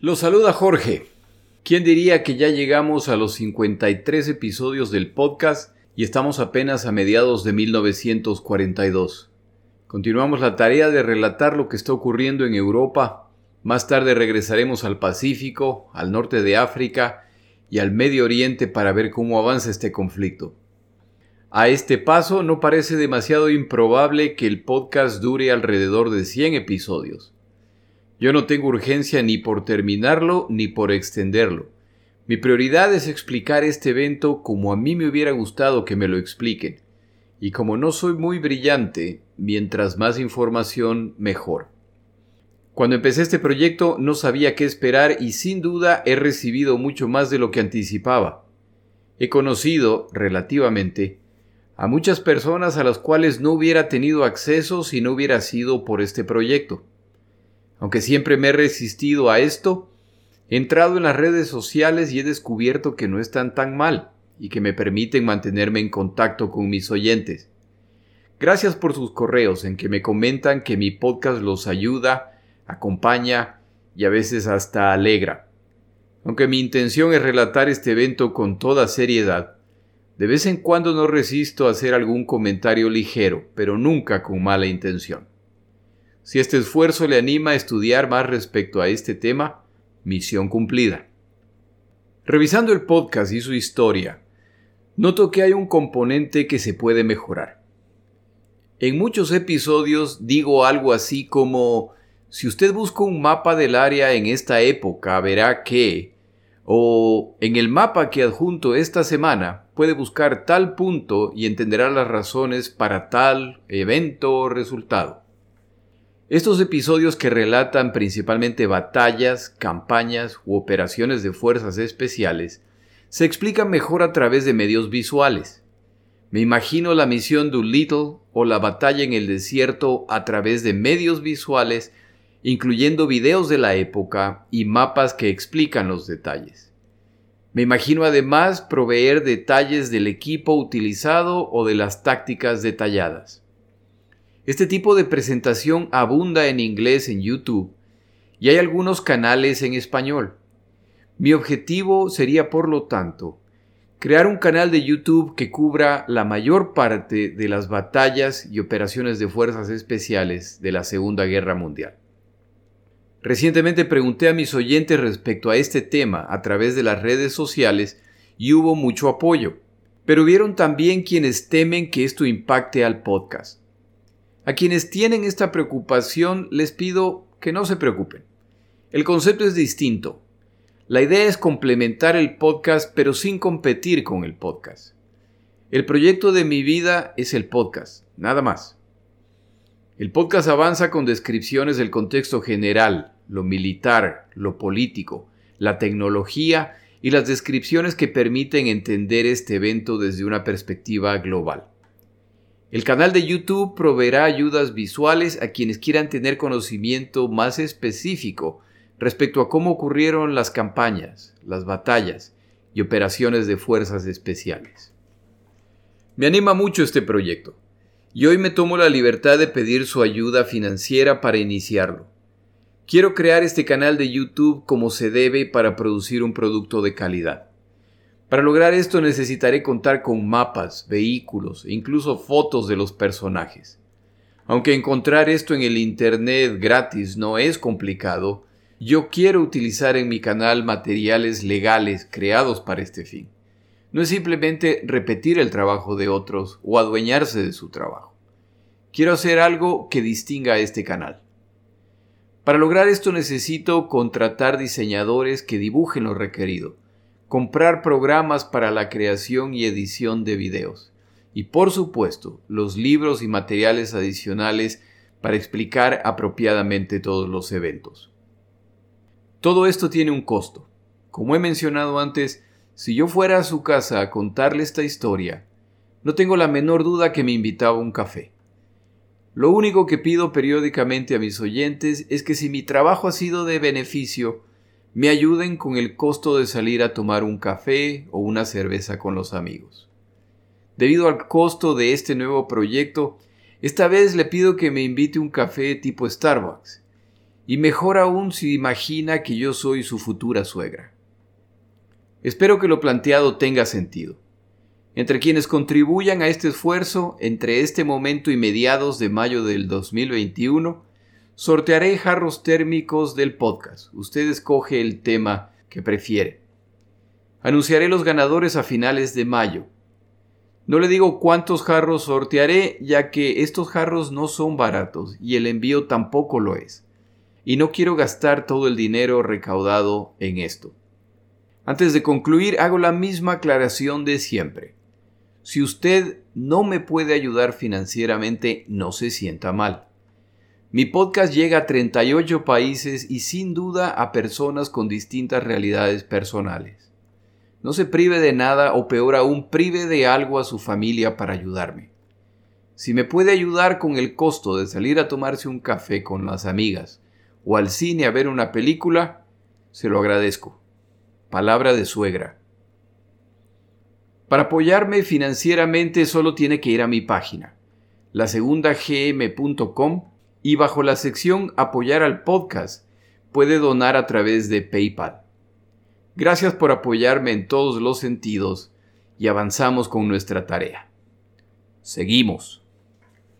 Lo saluda Jorge. ¿Quién diría que ya llegamos a los 53 episodios del podcast y estamos apenas a mediados de 1942? Continuamos la tarea de relatar lo que está ocurriendo en Europa. Más tarde regresaremos al Pacífico, al norte de África y al Medio Oriente para ver cómo avanza este conflicto. A este paso no parece demasiado improbable que el podcast dure alrededor de 100 episodios. Yo no tengo urgencia ni por terminarlo ni por extenderlo. Mi prioridad es explicar este evento como a mí me hubiera gustado que me lo expliquen. Y como no soy muy brillante, mientras más información, mejor. Cuando empecé este proyecto no sabía qué esperar y sin duda he recibido mucho más de lo que anticipaba. He conocido, relativamente, a muchas personas a las cuales no hubiera tenido acceso si no hubiera sido por este proyecto. Aunque siempre me he resistido a esto, he entrado en las redes sociales y he descubierto que no están tan mal y que me permiten mantenerme en contacto con mis oyentes. Gracias por sus correos en que me comentan que mi podcast los ayuda, acompaña y a veces hasta alegra. Aunque mi intención es relatar este evento con toda seriedad, de vez en cuando no resisto a hacer algún comentario ligero, pero nunca con mala intención. Si este esfuerzo le anima a estudiar más respecto a este tema, misión cumplida. Revisando el podcast y su historia, noto que hay un componente que se puede mejorar. En muchos episodios digo algo así como, si usted busca un mapa del área en esta época, verá que, o en el mapa que adjunto esta semana, puede buscar tal punto y entenderá las razones para tal evento o resultado. Estos episodios que relatan principalmente batallas, campañas u operaciones de fuerzas especiales se explican mejor a través de medios visuales. Me imagino la misión Doolittle o la batalla en el desierto a través de medios visuales, incluyendo videos de la época y mapas que explican los detalles. Me imagino además proveer detalles del equipo utilizado o de las tácticas detalladas. Este tipo de presentación abunda en inglés en YouTube y hay algunos canales en español. Mi objetivo sería, por lo tanto, crear un canal de YouTube que cubra la mayor parte de las batallas y operaciones de fuerzas especiales de la Segunda Guerra Mundial. Recientemente pregunté a mis oyentes respecto a este tema a través de las redes sociales y hubo mucho apoyo, pero hubieron también quienes temen que esto impacte al podcast. A quienes tienen esta preocupación les pido que no se preocupen. El concepto es distinto. La idea es complementar el podcast pero sin competir con el podcast. El proyecto de mi vida es el podcast, nada más. El podcast avanza con descripciones del contexto general, lo militar, lo político, la tecnología y las descripciones que permiten entender este evento desde una perspectiva global. El canal de YouTube proveerá ayudas visuales a quienes quieran tener conocimiento más específico respecto a cómo ocurrieron las campañas, las batallas y operaciones de fuerzas especiales. Me anima mucho este proyecto y hoy me tomo la libertad de pedir su ayuda financiera para iniciarlo. Quiero crear este canal de YouTube como se debe para producir un producto de calidad. Para lograr esto necesitaré contar con mapas, vehículos e incluso fotos de los personajes. Aunque encontrar esto en el Internet gratis no es complicado, yo quiero utilizar en mi canal materiales legales creados para este fin. No es simplemente repetir el trabajo de otros o adueñarse de su trabajo. Quiero hacer algo que distinga a este canal. Para lograr esto necesito contratar diseñadores que dibujen lo requerido, comprar programas para la creación y edición de videos. Y por supuesto, los libros y materiales adicionales para explicar apropiadamente todos los eventos. Todo esto tiene un costo. Como he mencionado antes, si yo fuera a su casa a contarle esta historia, no tengo la menor duda que me invitaba a un café. Lo único que pido periódicamente a mis oyentes es que si mi trabajo ha sido de beneficio, me ayuden con el costo de salir a tomar un café o una cerveza con los amigos. Debido al costo de este nuevo proyecto, esta vez le pido que me invite un café tipo Starbucks. y mejor aún si imagina que yo soy su futura suegra. Espero que lo planteado tenga sentido. Entre quienes contribuyan a este esfuerzo, entre este momento y mediados de mayo del 2021, sortearé jarros térmicos del podcast. Usted escoge el tema que prefiere. Anunciaré los ganadores a finales de mayo. No le digo cuántos jarros sortearé, ya que estos jarros no son baratos y el envío tampoco lo es y no quiero gastar todo el dinero recaudado en esto. Antes de concluir, hago la misma aclaración de siempre. Si usted no me puede ayudar financieramente, no se sienta mal. Mi podcast llega a 38 países y sin duda a personas con distintas realidades personales. No se prive de nada o peor aún prive de algo a su familia para ayudarme. Si me puede ayudar con el costo de salir a tomarse un café con las amigas, o al cine a ver una película, se lo agradezco. Palabra de suegra. Para apoyarme financieramente solo tiene que ir a mi página, la segunda gm.com y bajo la sección Apoyar al podcast puede donar a través de PayPal. Gracias por apoyarme en todos los sentidos y avanzamos con nuestra tarea. Seguimos.